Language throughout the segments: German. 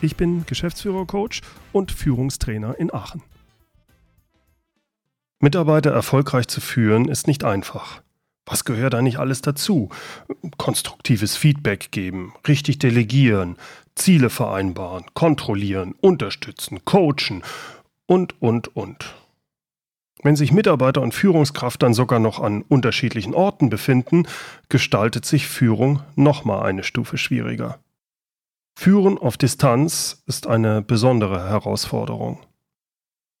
Ich bin Geschäftsführer-Coach und Führungstrainer in Aachen. Mitarbeiter erfolgreich zu führen ist nicht einfach. Was gehört da nicht alles dazu? Konstruktives Feedback geben, richtig delegieren, Ziele vereinbaren, kontrollieren, unterstützen, coachen und, und, und. Wenn sich Mitarbeiter und Führungskraft dann sogar noch an unterschiedlichen Orten befinden, gestaltet sich Führung nochmal eine Stufe schwieriger. Führen auf Distanz ist eine besondere Herausforderung.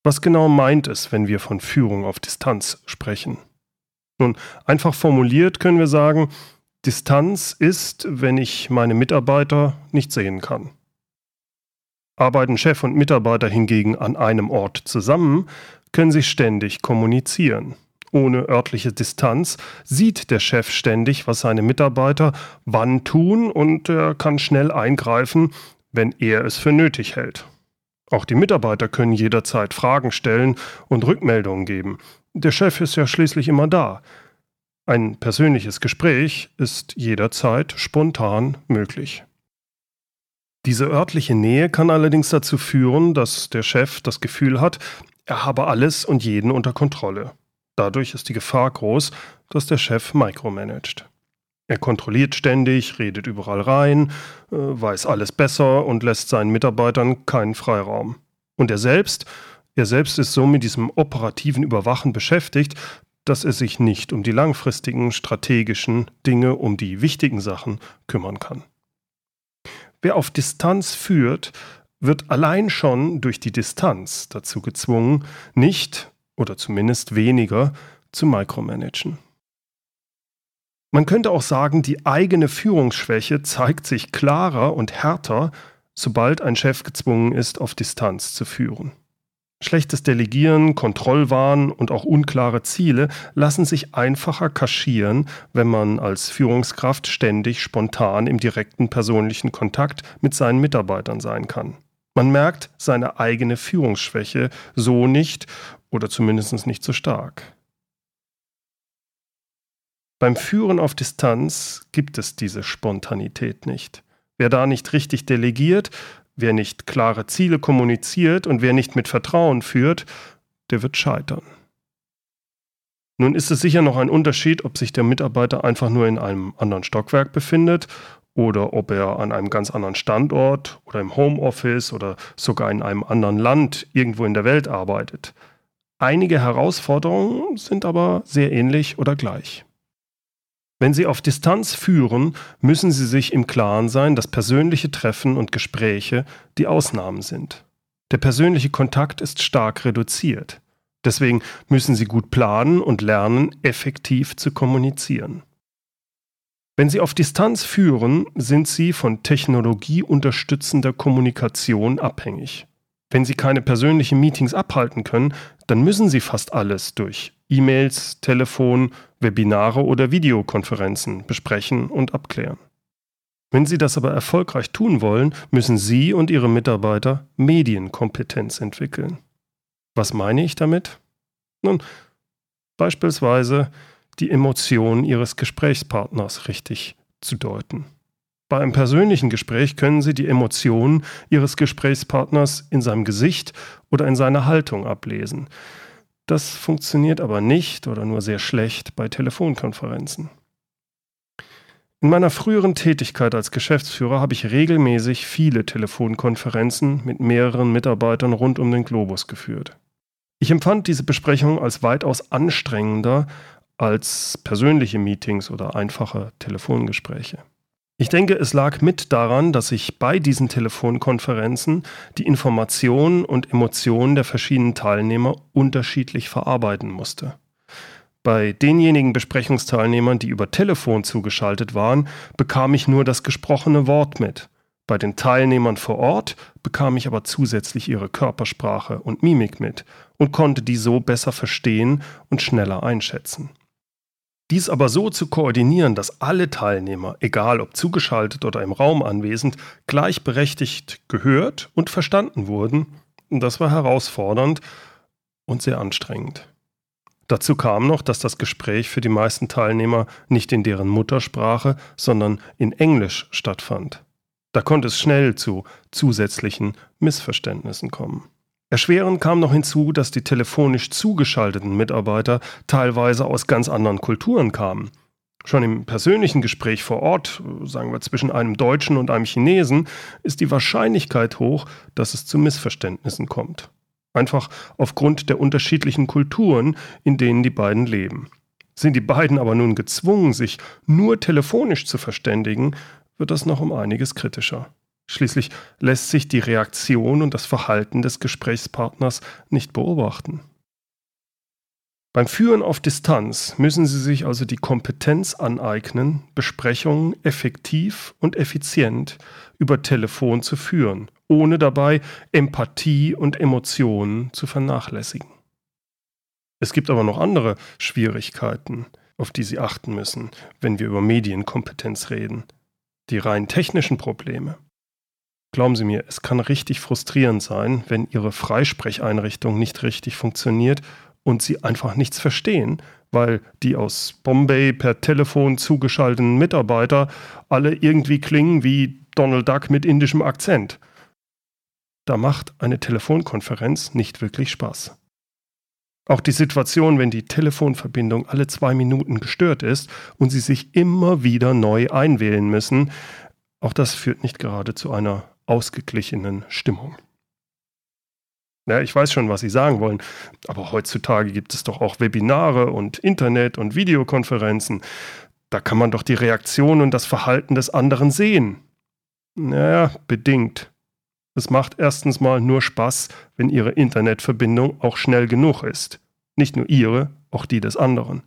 Was genau meint es, wenn wir von Führung auf Distanz sprechen? Nun, einfach formuliert können wir sagen, Distanz ist, wenn ich meine Mitarbeiter nicht sehen kann. Arbeiten Chef und Mitarbeiter hingegen an einem Ort zusammen, können sie ständig kommunizieren. Ohne örtliche Distanz sieht der Chef ständig, was seine Mitarbeiter wann tun und er kann schnell eingreifen, wenn er es für nötig hält. Auch die Mitarbeiter können jederzeit Fragen stellen und Rückmeldungen geben. Der Chef ist ja schließlich immer da. Ein persönliches Gespräch ist jederzeit spontan möglich. Diese örtliche Nähe kann allerdings dazu führen, dass der Chef das Gefühl hat, er habe alles und jeden unter Kontrolle. Dadurch ist die Gefahr groß, dass der Chef micromanagt. Er kontrolliert ständig, redet überall rein, äh, weiß alles besser und lässt seinen Mitarbeitern keinen Freiraum. Und er selbst, er selbst ist so mit diesem operativen Überwachen beschäftigt, dass er sich nicht um die langfristigen strategischen Dinge, um die wichtigen Sachen kümmern kann. Wer auf Distanz führt, wird allein schon durch die Distanz dazu gezwungen, nicht oder zumindest weniger zu micromanagen. Man könnte auch sagen, die eigene Führungsschwäche zeigt sich klarer und härter, sobald ein Chef gezwungen ist, auf Distanz zu führen. Schlechtes Delegieren, Kontrollwahn und auch unklare Ziele lassen sich einfacher kaschieren, wenn man als Führungskraft ständig spontan im direkten persönlichen Kontakt mit seinen Mitarbeitern sein kann. Man merkt seine eigene Führungsschwäche so nicht oder zumindest nicht so stark. Beim Führen auf Distanz gibt es diese Spontanität nicht. Wer da nicht richtig delegiert, Wer nicht klare Ziele kommuniziert und wer nicht mit Vertrauen führt, der wird scheitern. Nun ist es sicher noch ein Unterschied, ob sich der Mitarbeiter einfach nur in einem anderen Stockwerk befindet oder ob er an einem ganz anderen Standort oder im Homeoffice oder sogar in einem anderen Land irgendwo in der Welt arbeitet. Einige Herausforderungen sind aber sehr ähnlich oder gleich. Wenn Sie auf Distanz führen, müssen Sie sich im Klaren sein, dass persönliche Treffen und Gespräche die Ausnahmen sind. Der persönliche Kontakt ist stark reduziert. Deswegen müssen Sie gut planen und lernen, effektiv zu kommunizieren. Wenn Sie auf Distanz führen, sind Sie von technologieunterstützender Kommunikation abhängig. Wenn Sie keine persönlichen Meetings abhalten können, dann müssen Sie fast alles durch E-Mails, Telefon, Webinare oder Videokonferenzen besprechen und abklären. Wenn Sie das aber erfolgreich tun wollen, müssen Sie und Ihre Mitarbeiter Medienkompetenz entwickeln. Was meine ich damit? Nun, beispielsweise die Emotionen Ihres Gesprächspartners richtig zu deuten. Bei einem persönlichen Gespräch können Sie die Emotionen Ihres Gesprächspartners in seinem Gesicht oder in seiner Haltung ablesen. Das funktioniert aber nicht oder nur sehr schlecht bei Telefonkonferenzen. In meiner früheren Tätigkeit als Geschäftsführer habe ich regelmäßig viele Telefonkonferenzen mit mehreren Mitarbeitern rund um den Globus geführt. Ich empfand diese Besprechung als weitaus anstrengender als persönliche Meetings oder einfache Telefongespräche. Ich denke, es lag mit daran, dass ich bei diesen Telefonkonferenzen die Informationen und Emotionen der verschiedenen Teilnehmer unterschiedlich verarbeiten musste. Bei denjenigen Besprechungsteilnehmern, die über Telefon zugeschaltet waren, bekam ich nur das gesprochene Wort mit. Bei den Teilnehmern vor Ort bekam ich aber zusätzlich ihre Körpersprache und Mimik mit und konnte die so besser verstehen und schneller einschätzen. Dies aber so zu koordinieren, dass alle Teilnehmer, egal ob zugeschaltet oder im Raum anwesend, gleichberechtigt gehört und verstanden wurden, das war herausfordernd und sehr anstrengend. Dazu kam noch, dass das Gespräch für die meisten Teilnehmer nicht in deren Muttersprache, sondern in Englisch stattfand. Da konnte es schnell zu zusätzlichen Missverständnissen kommen. Erschwerend kam noch hinzu, dass die telefonisch zugeschalteten Mitarbeiter teilweise aus ganz anderen Kulturen kamen. Schon im persönlichen Gespräch vor Ort, sagen wir zwischen einem Deutschen und einem Chinesen, ist die Wahrscheinlichkeit hoch, dass es zu Missverständnissen kommt. Einfach aufgrund der unterschiedlichen Kulturen, in denen die beiden leben. Sind die beiden aber nun gezwungen, sich nur telefonisch zu verständigen, wird das noch um einiges kritischer. Schließlich lässt sich die Reaktion und das Verhalten des Gesprächspartners nicht beobachten. Beim Führen auf Distanz müssen Sie sich also die Kompetenz aneignen, Besprechungen effektiv und effizient über Telefon zu führen, ohne dabei Empathie und Emotionen zu vernachlässigen. Es gibt aber noch andere Schwierigkeiten, auf die Sie achten müssen, wenn wir über Medienkompetenz reden die rein technischen Probleme. Glauben Sie mir, es kann richtig frustrierend sein, wenn Ihre Freisprecheinrichtung nicht richtig funktioniert und Sie einfach nichts verstehen, weil die aus Bombay per Telefon zugeschalteten Mitarbeiter alle irgendwie klingen wie Donald Duck mit indischem Akzent. Da macht eine Telefonkonferenz nicht wirklich Spaß. Auch die Situation, wenn die Telefonverbindung alle zwei Minuten gestört ist und Sie sich immer wieder neu einwählen müssen, auch das führt nicht gerade zu einer ausgeglichenen Stimmung. Ja, ich weiß schon, was Sie sagen wollen, aber heutzutage gibt es doch auch Webinare und Internet und Videokonferenzen. Da kann man doch die Reaktion und das Verhalten des anderen sehen. Naja, bedingt. Es macht erstens mal nur Spaß, wenn Ihre Internetverbindung auch schnell genug ist. Nicht nur Ihre, auch die des anderen.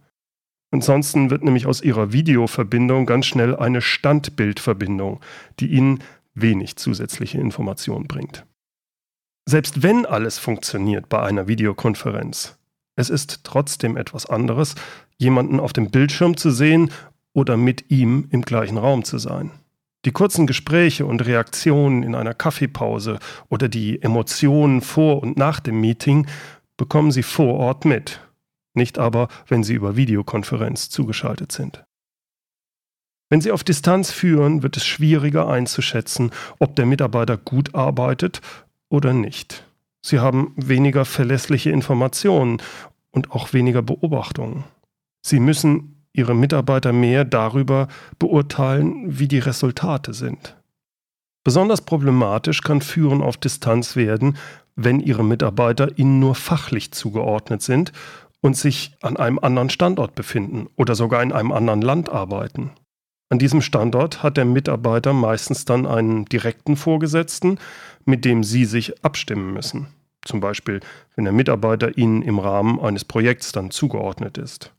Ansonsten wird nämlich aus Ihrer Videoverbindung ganz schnell eine Standbildverbindung, die Ihnen wenig zusätzliche Informationen bringt. Selbst wenn alles funktioniert bei einer Videokonferenz, es ist trotzdem etwas anderes, jemanden auf dem Bildschirm zu sehen oder mit ihm im gleichen Raum zu sein. Die kurzen Gespräche und Reaktionen in einer Kaffeepause oder die Emotionen vor und nach dem Meeting bekommen Sie vor Ort mit, nicht aber, wenn Sie über Videokonferenz zugeschaltet sind. Wenn Sie auf Distanz führen, wird es schwieriger einzuschätzen, ob der Mitarbeiter gut arbeitet oder nicht. Sie haben weniger verlässliche Informationen und auch weniger Beobachtungen. Sie müssen ihre Mitarbeiter mehr darüber beurteilen, wie die Resultate sind. Besonders problematisch kann Führen auf Distanz werden, wenn ihre Mitarbeiter ihnen nur fachlich zugeordnet sind und sich an einem anderen Standort befinden oder sogar in einem anderen Land arbeiten. An diesem Standort hat der Mitarbeiter meistens dann einen direkten Vorgesetzten, mit dem Sie sich abstimmen müssen. Zum Beispiel, wenn der Mitarbeiter Ihnen im Rahmen eines Projekts dann zugeordnet ist.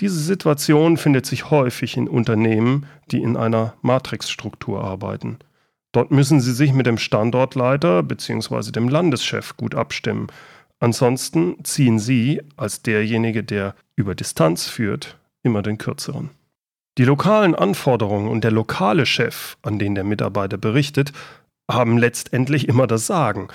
Diese Situation findet sich häufig in Unternehmen, die in einer Matrixstruktur arbeiten. Dort müssen Sie sich mit dem Standortleiter bzw. dem Landeschef gut abstimmen. Ansonsten ziehen Sie als derjenige, der über Distanz führt, immer den kürzeren. Die lokalen Anforderungen und der lokale Chef, an den der Mitarbeiter berichtet, haben letztendlich immer das Sagen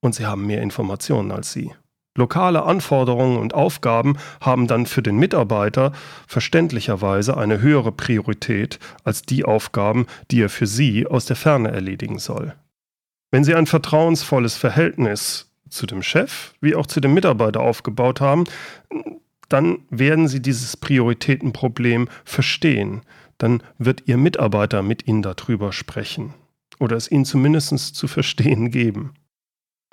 und sie haben mehr Informationen als Sie. Lokale Anforderungen und Aufgaben haben dann für den Mitarbeiter verständlicherweise eine höhere Priorität als die Aufgaben, die er für Sie aus der Ferne erledigen soll. Wenn Sie ein vertrauensvolles Verhältnis zu dem Chef wie auch zu dem Mitarbeiter aufgebaut haben, dann werden Sie dieses Prioritätenproblem verstehen. Dann wird Ihr Mitarbeiter mit Ihnen darüber sprechen oder es Ihnen zumindest zu verstehen geben.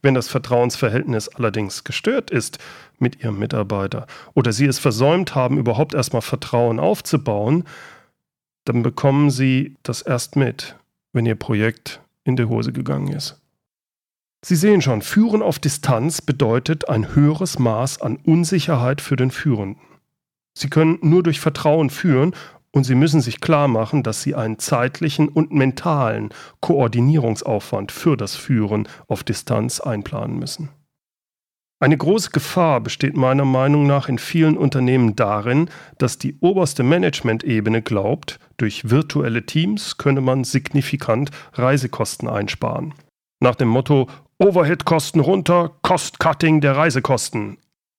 Wenn das Vertrauensverhältnis allerdings gestört ist mit Ihrem Mitarbeiter oder Sie es versäumt haben, überhaupt erstmal Vertrauen aufzubauen, dann bekommen Sie das erst mit, wenn Ihr Projekt in die Hose gegangen ist. Sie sehen schon, Führen auf Distanz bedeutet ein höheres Maß an Unsicherheit für den Führenden. Sie können nur durch Vertrauen führen Und Sie müssen sich klar machen, dass Sie einen zeitlichen und mentalen Koordinierungsaufwand für das Führen auf Distanz einplanen müssen. Eine große Gefahr besteht meiner Meinung nach in vielen Unternehmen darin, dass die oberste Management-Ebene glaubt, durch virtuelle Teams könne man signifikant Reisekosten einsparen. Nach dem Motto Overhead-Kosten runter, Cost-Cutting der Reisekosten.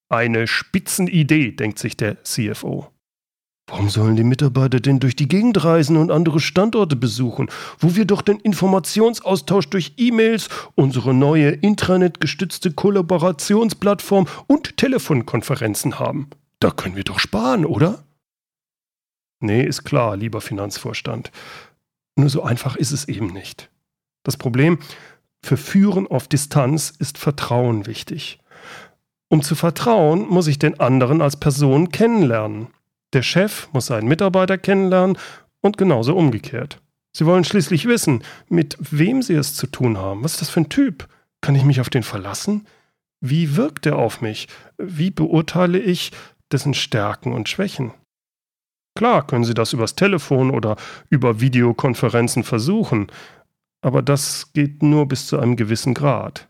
Eine Spitzenidee, denkt sich der CFO. Warum sollen die Mitarbeiter denn durch die Gegend reisen und andere Standorte besuchen, wo wir doch den Informationsaustausch durch E-Mails, unsere neue intranet-gestützte Kollaborationsplattform und Telefonkonferenzen haben? Da können wir doch sparen, oder? Nee, ist klar, lieber Finanzvorstand. Nur so einfach ist es eben nicht. Das Problem, für Führen auf Distanz ist Vertrauen wichtig. Um zu vertrauen, muss ich den anderen als Person kennenlernen. Der Chef muss seinen Mitarbeiter kennenlernen und genauso umgekehrt. Sie wollen schließlich wissen, mit wem sie es zu tun haben. Was ist das für ein Typ? Kann ich mich auf den verlassen? Wie wirkt er auf mich? Wie beurteile ich dessen Stärken und Schwächen? Klar können Sie das übers Telefon oder über Videokonferenzen versuchen, aber das geht nur bis zu einem gewissen Grad.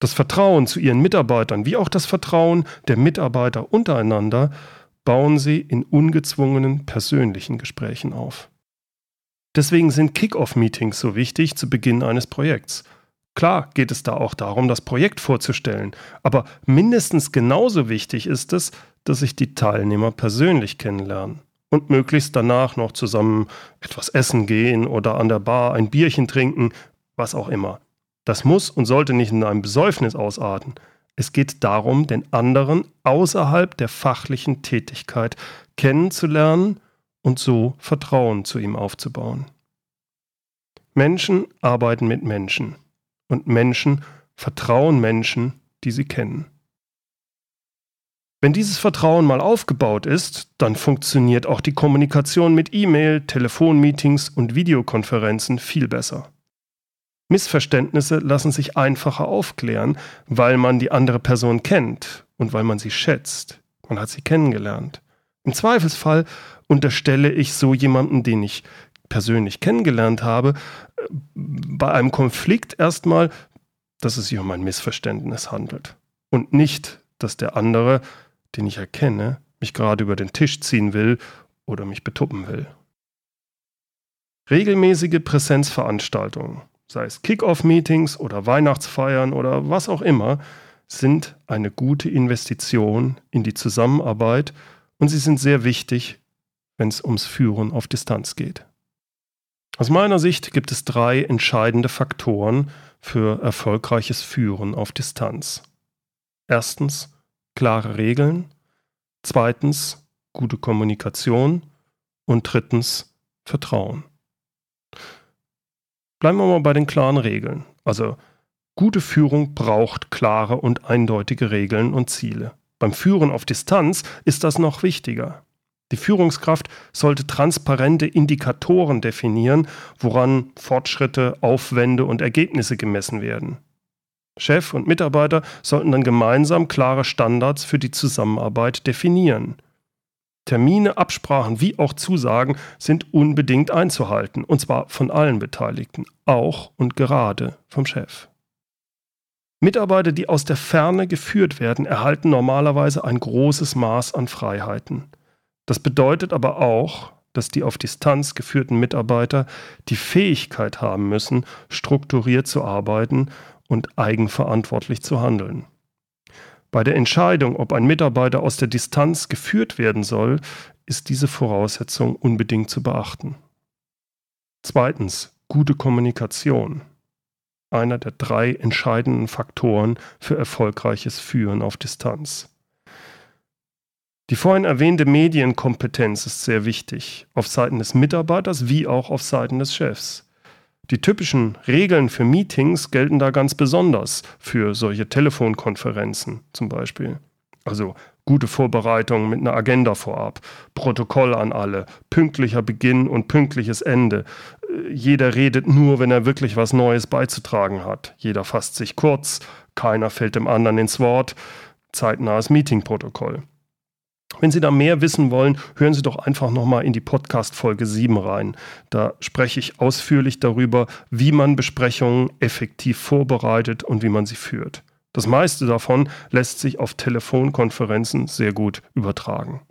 Das Vertrauen zu Ihren Mitarbeitern wie auch das Vertrauen der Mitarbeiter untereinander bauen sie in ungezwungenen persönlichen Gesprächen auf. Deswegen sind Kick-off-Meetings so wichtig zu Beginn eines Projekts. Klar geht es da auch darum, das Projekt vorzustellen, aber mindestens genauso wichtig ist es, dass sich die Teilnehmer persönlich kennenlernen und möglichst danach noch zusammen etwas essen gehen oder an der Bar ein Bierchen trinken, was auch immer. Das muss und sollte nicht in einem Besäufnis ausarten. Es geht darum, den anderen außerhalb der fachlichen Tätigkeit kennenzulernen und so Vertrauen zu ihm aufzubauen. Menschen arbeiten mit Menschen und Menschen vertrauen Menschen, die sie kennen. Wenn dieses Vertrauen mal aufgebaut ist, dann funktioniert auch die Kommunikation mit E-Mail, Telefonmeetings und Videokonferenzen viel besser. Missverständnisse lassen sich einfacher aufklären, weil man die andere Person kennt und weil man sie schätzt. Man hat sie kennengelernt. Im Zweifelsfall unterstelle ich so jemanden, den ich persönlich kennengelernt habe, bei einem Konflikt erstmal, dass es sich um ein Missverständnis handelt. Und nicht, dass der andere, den ich erkenne, mich gerade über den Tisch ziehen will oder mich betuppen will. Regelmäßige Präsenzveranstaltungen sei es Kick-off-Meetings oder Weihnachtsfeiern oder was auch immer, sind eine gute Investition in die Zusammenarbeit und sie sind sehr wichtig, wenn es ums Führen auf Distanz geht. Aus meiner Sicht gibt es drei entscheidende Faktoren für erfolgreiches Führen auf Distanz. Erstens klare Regeln, zweitens gute Kommunikation und drittens Vertrauen. Bleiben wir mal bei den klaren Regeln. Also gute Führung braucht klare und eindeutige Regeln und Ziele. Beim Führen auf Distanz ist das noch wichtiger. Die Führungskraft sollte transparente Indikatoren definieren, woran Fortschritte, Aufwände und Ergebnisse gemessen werden. Chef und Mitarbeiter sollten dann gemeinsam klare Standards für die Zusammenarbeit definieren. Termine, Absprachen wie auch Zusagen sind unbedingt einzuhalten, und zwar von allen Beteiligten, auch und gerade vom Chef. Mitarbeiter, die aus der Ferne geführt werden, erhalten normalerweise ein großes Maß an Freiheiten. Das bedeutet aber auch, dass die auf Distanz geführten Mitarbeiter die Fähigkeit haben müssen, strukturiert zu arbeiten und eigenverantwortlich zu handeln. Bei der Entscheidung, ob ein Mitarbeiter aus der Distanz geführt werden soll, ist diese Voraussetzung unbedingt zu beachten. Zweitens, gute Kommunikation. Einer der drei entscheidenden Faktoren für erfolgreiches Führen auf Distanz. Die vorhin erwähnte Medienkompetenz ist sehr wichtig, auf Seiten des Mitarbeiters wie auch auf Seiten des Chefs. Die typischen Regeln für Meetings gelten da ganz besonders für solche Telefonkonferenzen zum Beispiel. Also gute Vorbereitung mit einer Agenda vorab, Protokoll an alle, pünktlicher Beginn und pünktliches Ende. Jeder redet nur, wenn er wirklich was Neues beizutragen hat. Jeder fasst sich kurz, keiner fällt dem anderen ins Wort. Zeitnahes Meetingprotokoll. Wenn Sie da mehr wissen wollen, hören Sie doch einfach nochmal in die Podcast-Folge 7 rein. Da spreche ich ausführlich darüber, wie man Besprechungen effektiv vorbereitet und wie man sie führt. Das meiste davon lässt sich auf Telefonkonferenzen sehr gut übertragen.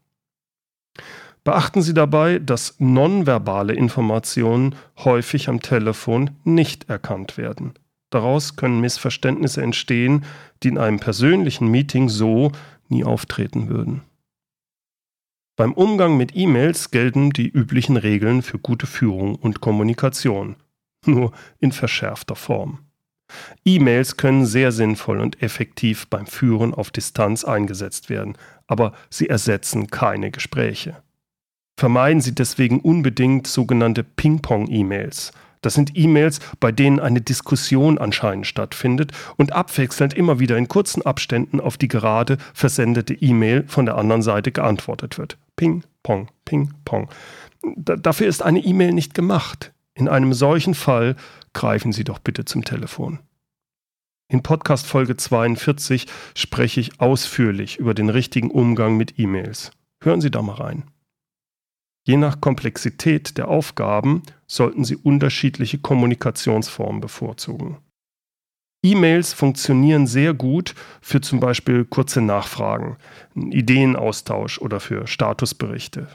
Beachten Sie dabei, dass nonverbale Informationen häufig am Telefon nicht erkannt werden. Daraus können Missverständnisse entstehen, die in einem persönlichen Meeting so nie auftreten würden. Beim Umgang mit E-Mails gelten die üblichen Regeln für gute Führung und Kommunikation, nur in verschärfter Form. E-Mails können sehr sinnvoll und effektiv beim Führen auf Distanz eingesetzt werden, aber sie ersetzen keine Gespräche. Vermeiden Sie deswegen unbedingt sogenannte Ping-Pong-E-Mails, das sind E-Mails, bei denen eine Diskussion anscheinend stattfindet und abwechselnd immer wieder in kurzen Abständen auf die gerade versendete E-Mail von der anderen Seite geantwortet wird. Ping, pong, ping, pong. D dafür ist eine E-Mail nicht gemacht. In einem solchen Fall greifen Sie doch bitte zum Telefon. In Podcast Folge 42 spreche ich ausführlich über den richtigen Umgang mit E-Mails. Hören Sie da mal rein. Je nach Komplexität der Aufgaben sollten Sie unterschiedliche Kommunikationsformen bevorzugen. E-Mails funktionieren sehr gut für zum Beispiel kurze Nachfragen, Ideenaustausch oder für Statusberichte.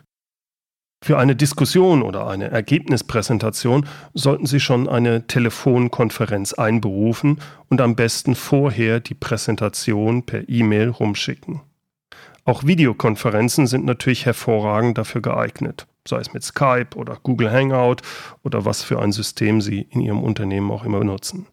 Für eine Diskussion oder eine Ergebnispräsentation sollten Sie schon eine Telefonkonferenz einberufen und am besten vorher die Präsentation per E-Mail rumschicken. Auch Videokonferenzen sind natürlich hervorragend dafür geeignet, sei es mit Skype oder Google Hangout oder was für ein System Sie in Ihrem Unternehmen auch immer benutzen.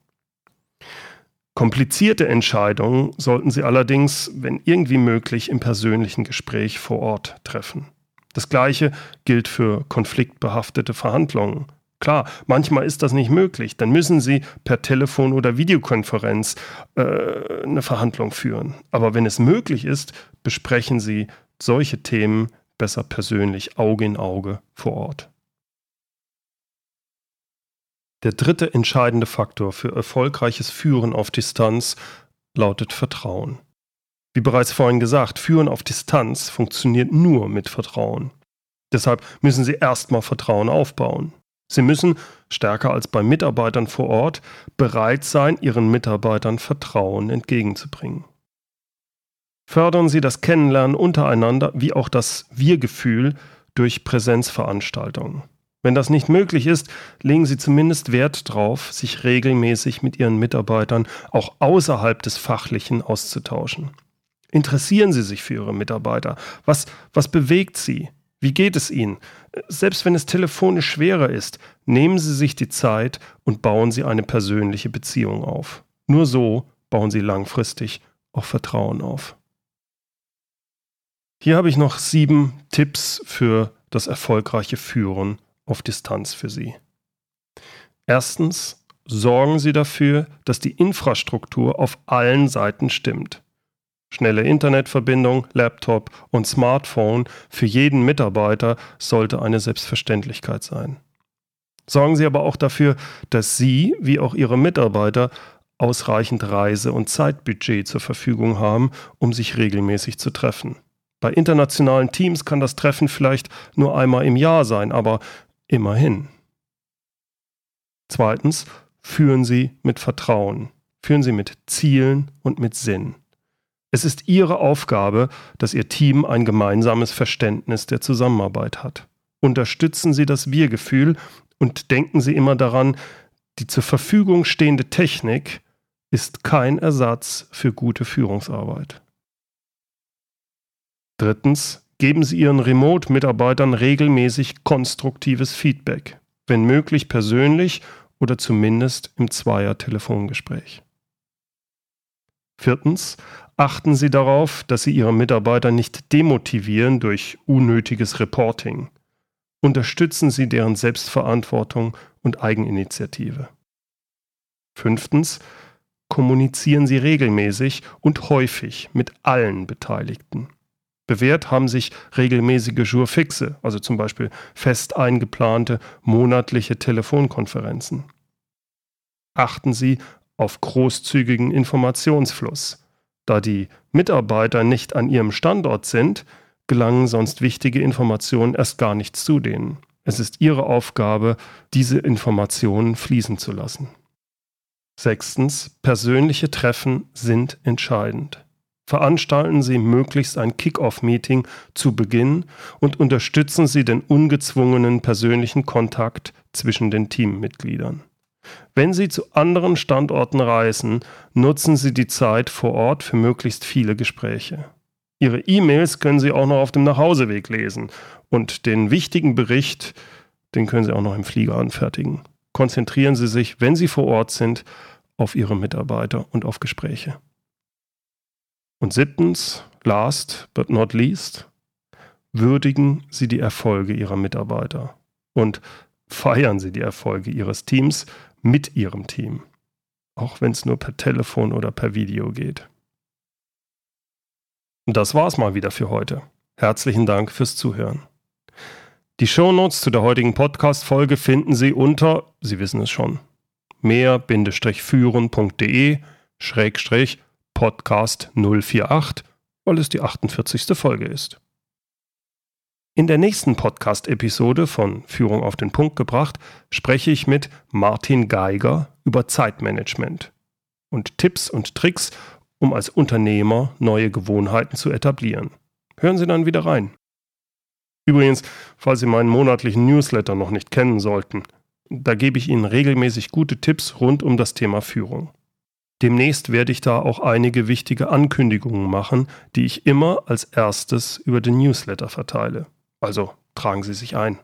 Komplizierte Entscheidungen sollten Sie allerdings, wenn irgendwie möglich, im persönlichen Gespräch vor Ort treffen. Das Gleiche gilt für konfliktbehaftete Verhandlungen. Klar, manchmal ist das nicht möglich. Dann müssen Sie per Telefon oder Videokonferenz äh, eine Verhandlung führen. Aber wenn es möglich ist, besprechen Sie solche Themen besser persönlich, Auge in Auge vor Ort. Der dritte entscheidende Faktor für erfolgreiches Führen auf Distanz lautet Vertrauen. Wie bereits vorhin gesagt, Führen auf Distanz funktioniert nur mit Vertrauen. Deshalb müssen Sie erstmal Vertrauen aufbauen. Sie müssen, stärker als bei Mitarbeitern vor Ort, bereit sein, ihren Mitarbeitern Vertrauen entgegenzubringen. Fördern Sie das Kennenlernen untereinander wie auch das Wir-Gefühl durch Präsenzveranstaltungen. Wenn das nicht möglich ist, legen Sie zumindest Wert darauf, sich regelmäßig mit Ihren Mitarbeitern auch außerhalb des Fachlichen auszutauschen. Interessieren Sie sich für Ihre Mitarbeiter. Was, was bewegt Sie? Wie geht es Ihnen? Selbst wenn es telefonisch schwerer ist, nehmen Sie sich die Zeit und bauen Sie eine persönliche Beziehung auf. Nur so bauen Sie langfristig auch Vertrauen auf. Hier habe ich noch sieben Tipps für das erfolgreiche Führen auf Distanz für Sie. Erstens, sorgen Sie dafür, dass die Infrastruktur auf allen Seiten stimmt. Schnelle Internetverbindung, Laptop und Smartphone für jeden Mitarbeiter sollte eine Selbstverständlichkeit sein. Sorgen Sie aber auch dafür, dass Sie, wie auch Ihre Mitarbeiter, ausreichend Reise- und Zeitbudget zur Verfügung haben, um sich regelmäßig zu treffen. Bei internationalen Teams kann das Treffen vielleicht nur einmal im Jahr sein, aber immerhin. Zweitens, führen Sie mit Vertrauen. Führen Sie mit Zielen und mit Sinn. Es ist Ihre Aufgabe, dass Ihr Team ein gemeinsames Verständnis der Zusammenarbeit hat. Unterstützen Sie das Wir-Gefühl und denken Sie immer daran, die zur Verfügung stehende Technik ist kein Ersatz für gute Führungsarbeit. Drittens, geben Sie Ihren Remote-Mitarbeitern regelmäßig konstruktives Feedback, wenn möglich persönlich oder zumindest im Zweier-Telefongespräch. Viertens, achten Sie darauf, dass Sie Ihre Mitarbeiter nicht demotivieren durch unnötiges Reporting. Unterstützen Sie deren Selbstverantwortung und Eigeninitiative. Fünftens, kommunizieren Sie regelmäßig und häufig mit allen Beteiligten. Bewährt haben sich regelmäßige Jourfixe, also zum Beispiel fest eingeplante monatliche Telefonkonferenzen. Achten Sie auf großzügigen Informationsfluss. Da die Mitarbeiter nicht an ihrem Standort sind, gelangen sonst wichtige Informationen erst gar nicht zu denen. Es ist Ihre Aufgabe, diese Informationen fließen zu lassen. Sechstens, persönliche Treffen sind entscheidend. Veranstalten Sie möglichst ein Kick-off-Meeting zu Beginn und unterstützen Sie den ungezwungenen persönlichen Kontakt zwischen den Teammitgliedern. Wenn Sie zu anderen Standorten reisen, nutzen Sie die Zeit vor Ort für möglichst viele Gespräche. Ihre E-Mails können Sie auch noch auf dem Nachhauseweg lesen und den wichtigen Bericht, den können Sie auch noch im Flieger anfertigen. Konzentrieren Sie sich, wenn Sie vor Ort sind, auf Ihre Mitarbeiter und auf Gespräche. Und siebtens, last but not least, würdigen Sie die Erfolge Ihrer Mitarbeiter und feiern Sie die Erfolge Ihres Teams mit Ihrem Team, auch wenn es nur per Telefon oder per Video geht. Und das war's mal wieder für heute. Herzlichen Dank fürs Zuhören. Die Shownotes zu der heutigen Podcast-Folge finden Sie unter, Sie wissen es schon, mehr-führen.de Podcast 048, weil es die 48. Folge ist. In der nächsten Podcast-Episode von Führung auf den Punkt gebracht spreche ich mit Martin Geiger über Zeitmanagement und Tipps und Tricks, um als Unternehmer neue Gewohnheiten zu etablieren. Hören Sie dann wieder rein. Übrigens, falls Sie meinen monatlichen Newsletter noch nicht kennen sollten, da gebe ich Ihnen regelmäßig gute Tipps rund um das Thema Führung. Demnächst werde ich da auch einige wichtige Ankündigungen machen, die ich immer als erstes über den Newsletter verteile. Also tragen Sie sich ein.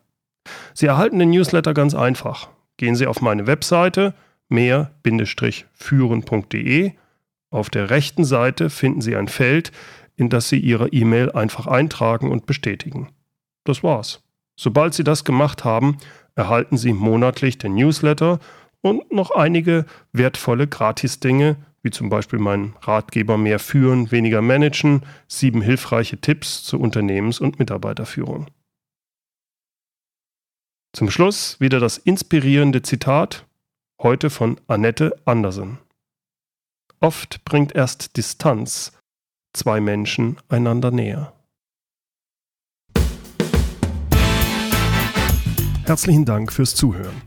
Sie erhalten den Newsletter ganz einfach. Gehen Sie auf meine Webseite mehr-führen.de. Auf der rechten Seite finden Sie ein Feld, in das Sie Ihre E-Mail einfach eintragen und bestätigen. Das war's. Sobald Sie das gemacht haben, erhalten Sie monatlich den Newsletter und noch einige wertvolle Gratis-Dinge, wie zum Beispiel mein Ratgeber Mehr führen, weniger managen, sieben hilfreiche Tipps zur Unternehmens- und Mitarbeiterführung. Zum Schluss wieder das inspirierende Zitat, heute von Annette Andersen. Oft bringt erst Distanz zwei Menschen einander näher. Herzlichen Dank fürs Zuhören.